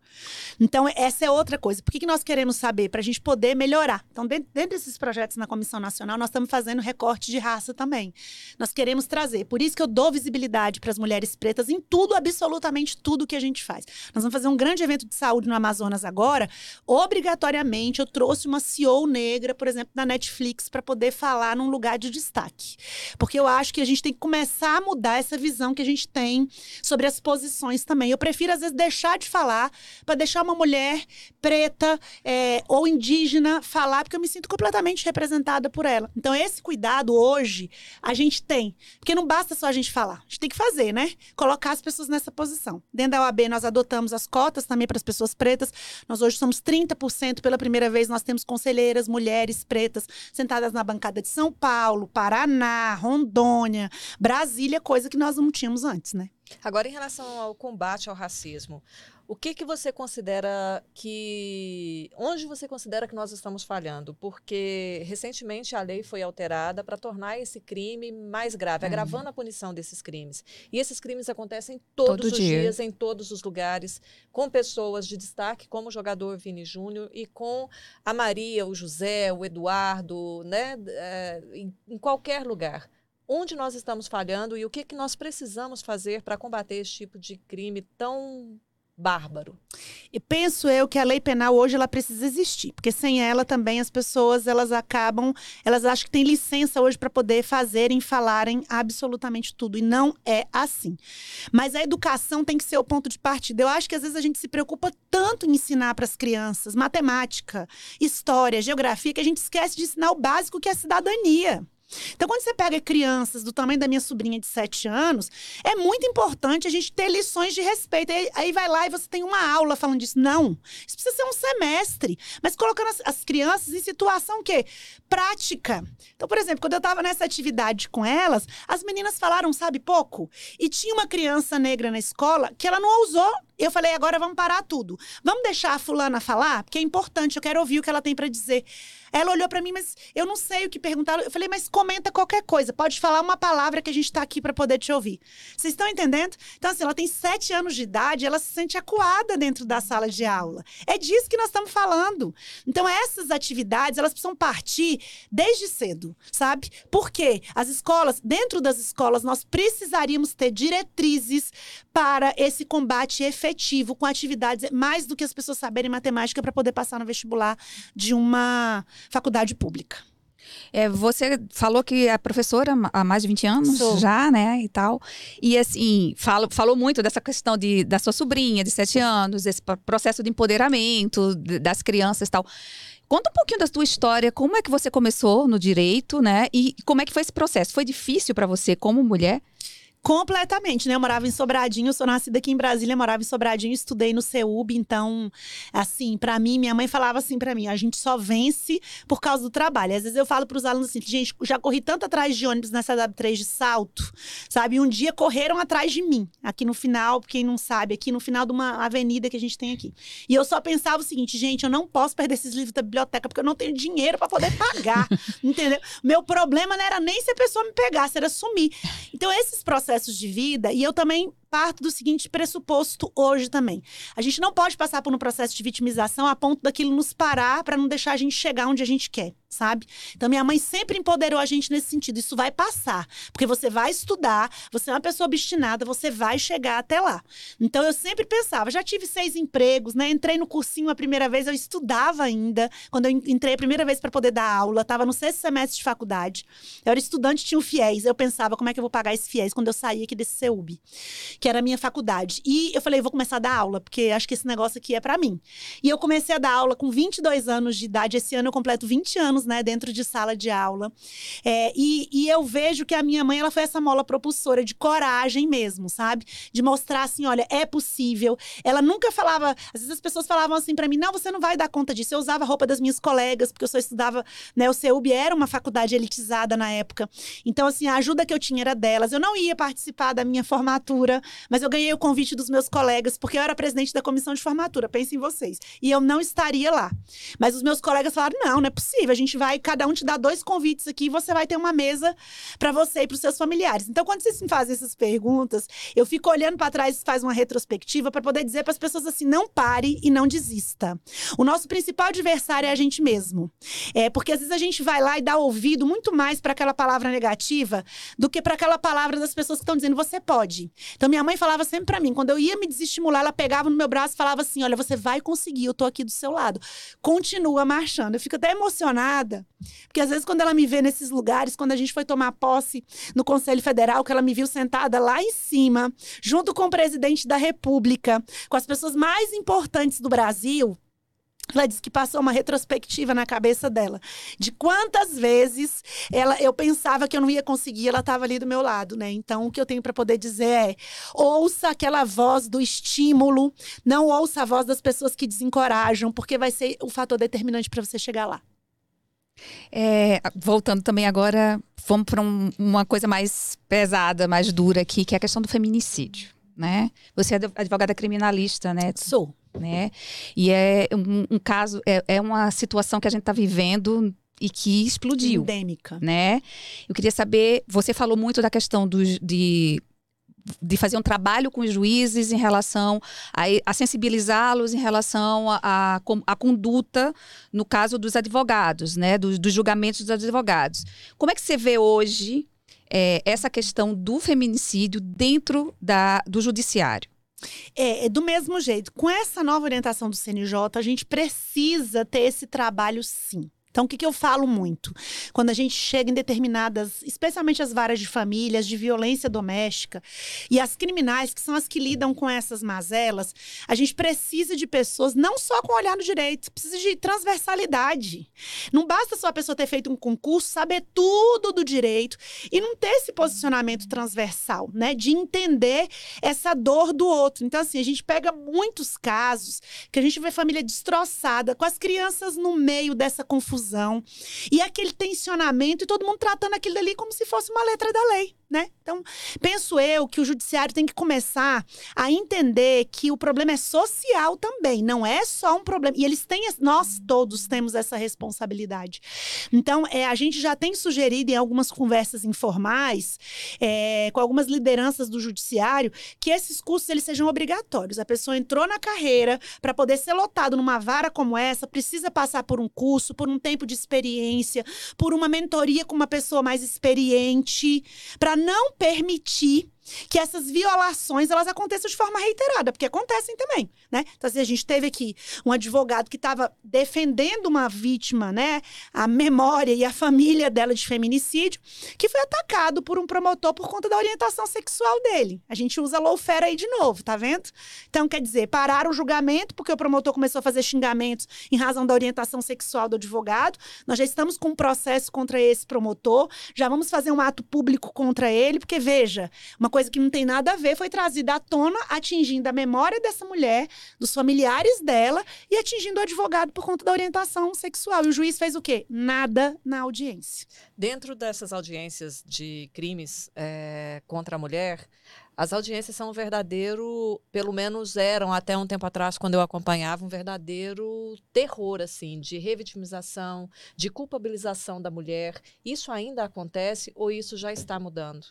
Então, essa é outra coisa. Por que, que nós queremos saber? Para a gente poder melhorar. Então, dentro, dentro desses projetos na Comissão Nacional, nós estamos fazendo recorte de raça também. Nós queremos trazer trazer. Por isso que eu dou visibilidade para as mulheres pretas em tudo, absolutamente tudo que a gente faz. Nós vamos fazer um grande evento de saúde no Amazonas agora. Obrigatoriamente, eu trouxe uma CEO negra, por exemplo, da Netflix, para poder falar num lugar de destaque. Porque eu acho que a gente tem que começar a mudar essa visão que a gente tem sobre as posições também. Eu prefiro, às vezes, deixar de falar para deixar uma mulher preta é, ou indígena falar, porque eu me sinto completamente representada por ela. Então, esse cuidado hoje a gente tem. Porque não basta só a gente falar, a gente tem que fazer, né? Colocar as pessoas nessa posição. Dentro da OAB, nós adotamos as cotas também para as pessoas pretas. Nós hoje somos 30%, pela primeira vez, nós temos conselheiras, mulheres pretas, sentadas na bancada de São Paulo, Paraná, Rondônia, Brasília, coisa que nós não tínhamos antes, né? Agora, em relação ao combate ao racismo, o que, que você considera que. Onde você considera que nós estamos falhando? Porque recentemente a lei foi alterada para tornar esse crime mais grave, uhum. agravando a punição desses crimes. E esses crimes acontecem todos Todo os dia. dias, em todos os lugares, com pessoas de destaque, como o jogador Vini Júnior, e com a Maria, o José, o Eduardo, né? É, em, qualquer lugar onde nós estamos falhando e o que, que nós precisamos fazer para combater esse tipo de crime tão bárbaro. E penso eu que a lei penal hoje ela precisa existir, porque sem ela também as pessoas elas acabam, elas acham que tem licença hoje para poder fazerem, falarem absolutamente tudo e não é assim. Mas a educação tem que ser o ponto de partida. Eu acho que às vezes a gente se preocupa tanto em ensinar para as crianças matemática, história, geografia que a gente esquece de ensinar o básico que é a cidadania. Então, quando você pega crianças do tamanho da minha sobrinha de 7 anos, é muito importante a gente ter lições de respeito. Aí, aí vai lá e você tem uma aula falando disso. Não. Isso precisa ser um semestre. Mas colocando as, as crianças em situação que prática. Então, por exemplo, quando eu estava nessa atividade com elas, as meninas falaram, sabe, pouco. E tinha uma criança negra na escola que ela não ousou eu falei, agora vamos parar tudo. Vamos deixar a fulana falar, porque é importante, eu quero ouvir o que ela tem para dizer. Ela olhou para mim, mas eu não sei o que perguntar. Eu falei, mas comenta qualquer coisa. Pode falar uma palavra que a gente está aqui para poder te ouvir. Vocês estão entendendo? Então, assim, ela tem sete anos de idade, ela se sente acuada dentro da sala de aula. É disso que nós estamos falando. Então, essas atividades, elas precisam partir desde cedo, sabe? Porque as escolas, dentro das escolas, nós precisaríamos ter diretrizes para esse combate efetivo com atividades mais do que as pessoas saberem matemática para poder passar no vestibular de uma faculdade pública. É, você falou que é professora há mais de 20 anos Sou. já, né, e tal. E assim, falo, falou muito dessa questão de, da sua sobrinha de 7 anos, esse processo de empoderamento das crianças e tal. Conta um pouquinho da sua história, como é que você começou no direito, né? E como é que foi esse processo? Foi difícil para você como mulher? Completamente, né? Eu morava em Sobradinho, sou nascida aqui em Brasília, morava em Sobradinho, estudei no CEUB, então, assim, para mim, minha mãe falava assim para mim, a gente só vence por causa do trabalho. Às vezes eu falo para os alunos assim, gente, já corri tanto atrás de ônibus nessa W3 de salto, sabe? Um dia correram atrás de mim, aqui no final, quem não sabe, aqui no final de uma avenida que a gente tem aqui. E eu só pensava o seguinte, gente, eu não posso perder esses livros da biblioteca porque eu não tenho dinheiro para poder pagar, *laughs* entendeu? Meu problema não era nem se a pessoa me pegasse, era sumir. Então, esses processos processos de vida, e eu também parto do seguinte pressuposto hoje também. A gente não pode passar por um processo de vitimização a ponto daquilo nos parar para não deixar a gente chegar onde a gente quer, sabe? Então minha mãe sempre empoderou a gente nesse sentido. Isso vai passar, porque você vai estudar, você é uma pessoa obstinada, você vai chegar até lá. Então eu sempre pensava, já tive seis empregos, né? Entrei no cursinho a primeira vez, eu estudava ainda. Quando eu entrei a primeira vez para poder dar aula, estava no sexto semestre de faculdade. Eu era estudante, tinha o FIES. Eu pensava, como é que eu vou pagar esse FIES quando eu saí aqui desse CEUB? Que era a minha faculdade. E eu falei, vou começar a dar aula, porque acho que esse negócio aqui é para mim. E eu comecei a dar aula com 22 anos de idade. Esse ano eu completo 20 anos, né, dentro de sala de aula. É, e, e eu vejo que a minha mãe, ela foi essa mola propulsora de coragem mesmo, sabe? De mostrar assim, olha, é possível. Ela nunca falava, às vezes as pessoas falavam assim para mim, não, você não vai dar conta disso. Eu usava a roupa das minhas colegas, porque eu só estudava, né, o CEUB era uma faculdade elitizada na época. Então, assim, a ajuda que eu tinha era delas. Eu não ia participar da minha formatura mas eu ganhei o convite dos meus colegas, porque eu era presidente da comissão de formatura, pensem em vocês. E eu não estaria lá. Mas os meus colegas falaram: não, não é possível, a gente vai, cada um te dá dois convites aqui e você vai ter uma mesa para você e para os seus familiares. Então, quando vocês me fazem essas perguntas, eu fico olhando para trás e faz uma retrospectiva para poder dizer para as pessoas assim: não pare e não desista. O nosso principal adversário é a gente mesmo. É porque às vezes a gente vai lá e dá ouvido muito mais para aquela palavra negativa do que para aquela palavra das pessoas que estão dizendo você pode. Então minha mãe falava sempre para mim, quando eu ia me desestimular, ela pegava no meu braço e falava assim: "Olha, você vai conseguir, eu tô aqui do seu lado. Continua marchando". Eu fico até emocionada, porque às vezes quando ela me vê nesses lugares, quando a gente foi tomar posse no Conselho Federal, que ela me viu sentada lá em cima, junto com o presidente da República, com as pessoas mais importantes do Brasil, ela disse que passou uma retrospectiva na cabeça dela de quantas vezes ela, eu pensava que eu não ia conseguir, ela estava ali do meu lado, né? Então o que eu tenho para poder dizer é: ouça aquela voz do estímulo, não ouça a voz das pessoas que desencorajam, porque vai ser o fator determinante para você chegar lá. É, voltando também agora, vamos para um, uma coisa mais pesada, mais dura aqui, que é a questão do feminicídio, né? Você é advogada criminalista, né? Sou né? E é um, um caso, é, é uma situação que a gente está vivendo e que explodiu. Endêmica. Né? Eu queria saber, você falou muito da questão dos, de de fazer um trabalho com os juízes em relação a, a sensibilizá-los em relação à conduta, no caso dos advogados, né, dos, dos, julgamentos dos advogados. Como é que você vê hoje é, essa questão do feminicídio dentro da, do judiciário? É, é, do mesmo jeito. Com essa nova orientação do CNJ, a gente precisa ter esse trabalho sim. Então, o que, que eu falo muito? Quando a gente chega em determinadas, especialmente as varas de famílias, de violência doméstica, e as criminais, que são as que lidam com essas mazelas, a gente precisa de pessoas não só com olhar no direito, precisa de transversalidade. Não basta só a pessoa ter feito um concurso, saber tudo do direito e não ter esse posicionamento transversal, né? De entender essa dor do outro. Então, assim, a gente pega muitos casos que a gente vê família destroçada, com as crianças no meio dessa confusão confusão e aquele tensionamento e todo mundo tratando aquilo ali como se fosse uma letra da lei né? Então, penso eu que o judiciário tem que começar a entender que o problema é social também, não é só um problema. E eles têm, nós todos temos essa responsabilidade. Então, é, a gente já tem sugerido em algumas conversas informais, é, com algumas lideranças do judiciário, que esses cursos eles sejam obrigatórios. A pessoa entrou na carreira para poder ser lotado numa vara como essa, precisa passar por um curso, por um tempo de experiência, por uma mentoria com uma pessoa mais experiente, para não permitir que essas violações elas aconteçam de forma reiterada, porque acontecem também, né? Então, assim, a gente teve aqui um advogado que estava defendendo uma vítima, né? A memória e a família dela de feminicídio, que foi atacado por um promotor por conta da orientação sexual dele. A gente usa lawfare aí de novo, tá vendo? Então, quer dizer, pararam o julgamento porque o promotor começou a fazer xingamentos em razão da orientação sexual do advogado. Nós já estamos com um processo contra esse promotor, já vamos fazer um ato público contra ele, porque veja, uma coisa coisa que não tem nada a ver foi trazida à tona, atingindo a memória dessa mulher, dos familiares dela e atingindo o advogado por conta da orientação sexual. E o juiz fez o quê? Nada na audiência. Dentro dessas audiências de crimes é, contra a mulher, as audiências são um verdadeiro, pelo menos eram até um tempo atrás, quando eu acompanhava, um verdadeiro terror, assim, de revitimização, de culpabilização da mulher. Isso ainda acontece ou isso já está mudando?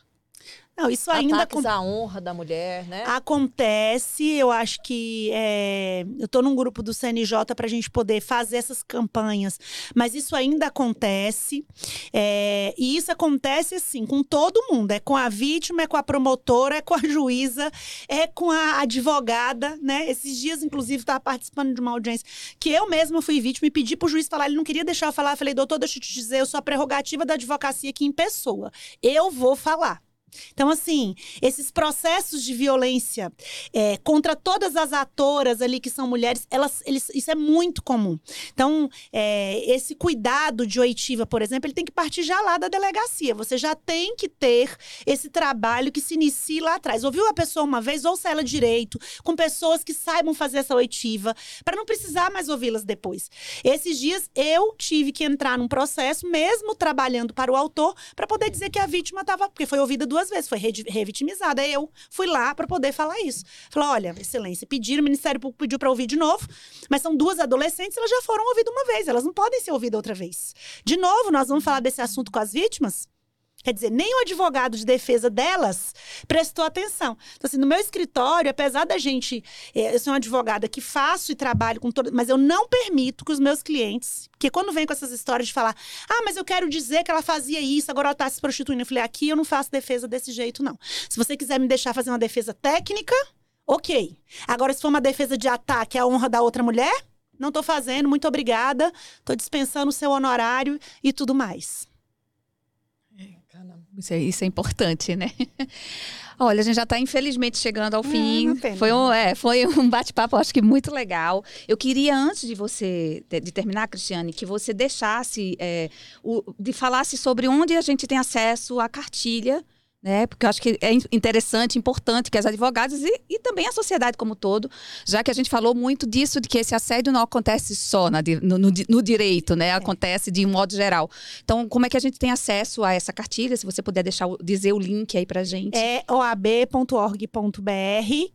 Não, isso ainda Ataques à honra da mulher, né? Acontece, eu acho que é, eu estou num grupo do CNJ para a gente poder fazer essas campanhas, mas isso ainda acontece é, e isso acontece assim com todo mundo, é com a vítima, é com a promotora, é com a juíza, é com a advogada, né? Esses dias, inclusive, estava participando de uma audiência que eu mesma fui vítima e pedi para o juiz falar, ele não queria deixar eu falar, eu falei, doutor, deixa eu te dizer, eu sou a prerrogativa da advocacia aqui em pessoa, eu vou falar. Então, assim, esses processos de violência é, contra todas as atoras ali que são mulheres, elas, eles, isso é muito comum. Então, é, esse cuidado de oitiva, por exemplo, ele tem que partir já lá da delegacia. Você já tem que ter esse trabalho que se inicie lá atrás. Ouviu a pessoa uma vez, ouça ela direito, com pessoas que saibam fazer essa oitiva, para não precisar mais ouvi-las depois. Esses dias eu tive que entrar num processo, mesmo trabalhando para o autor, para poder dizer que a vítima estava, porque foi ouvida duas duas vezes, foi re- revitimizada. Eu fui lá para poder falar isso. Falei, olha, excelência, pediram, o Ministério Público pediu para ouvir de novo, mas são duas adolescentes, elas já foram ouvidas uma vez, elas não podem ser ouvidas outra vez. De novo, nós vamos falar desse assunto com as vítimas? Quer dizer, nem o advogado de defesa delas prestou atenção. Então, assim, no meu escritório, apesar da gente. eh, Eu sou uma advogada que faço e trabalho com todo. Mas eu não permito que os meus clientes. Porque quando vem com essas histórias de falar, ah, mas eu quero dizer que ela fazia isso, agora ela está se prostituindo. Eu falei, aqui eu não faço defesa desse jeito, não. Se você quiser me deixar fazer uma defesa técnica, ok. Agora, se for uma defesa de ataque à honra da outra mulher, não tô fazendo, muito obrigada. Tô dispensando o seu honorário e tudo mais. Isso é, isso é importante, né? *laughs* Olha, a gente já está infelizmente chegando ao É, fim. uma pena. Foi um, é, foi um bate-papo, acho que muito legal. Eu queria, antes de você de terminar, Cristiane, que você deixasse é, o, de falasse sobre onde a gente tem acesso à cartilha. Né? Porque eu acho que é in- interessante, importante que as advogadas e, e também a sociedade como um todo, já que a gente falou muito disso, de que esse assédio não acontece só na no, no no direito, né? Acontece de um modo geral. Então, como é que a gente tem acesso a essa cartilha? Se você puder deixar dizer o link aí pra gente. É oab.org.br,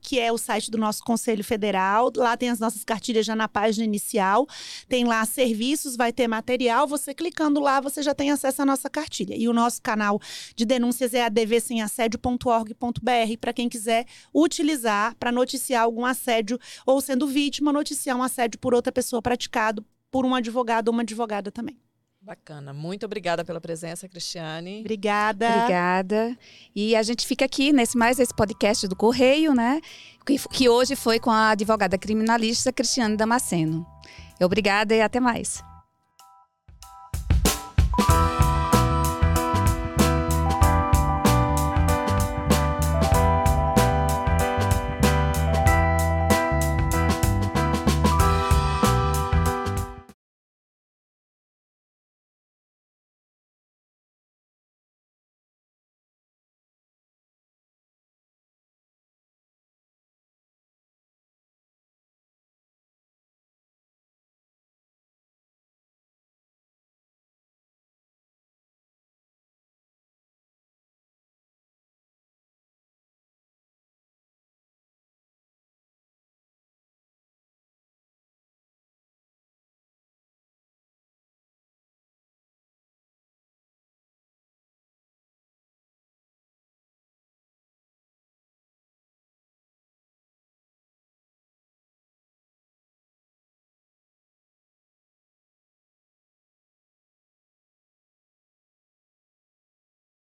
que é o site do nosso Conselho Federal. Lá tem as nossas cartilhas já na página inicial. Tem lá serviços, vai ter material. Você clicando lá, você já tem acesso à nossa cartilha. E o nosso canal de denúncias é advsemassédio.org.br, para quem quiser utilizar para noticiar algum assédio ou sendo vítima, noticiar um assédio por outra pessoa praticado por um advogado ou uma advogada também. Bacana. Muito obrigada pela presença, Cristiane. Obrigada. Obrigada. E a gente fica aqui nesse mais esse podcast do Correio, né? Que, que hoje foi com a advogada criminalista Cristiane Damasceno. Obrigada e até mais.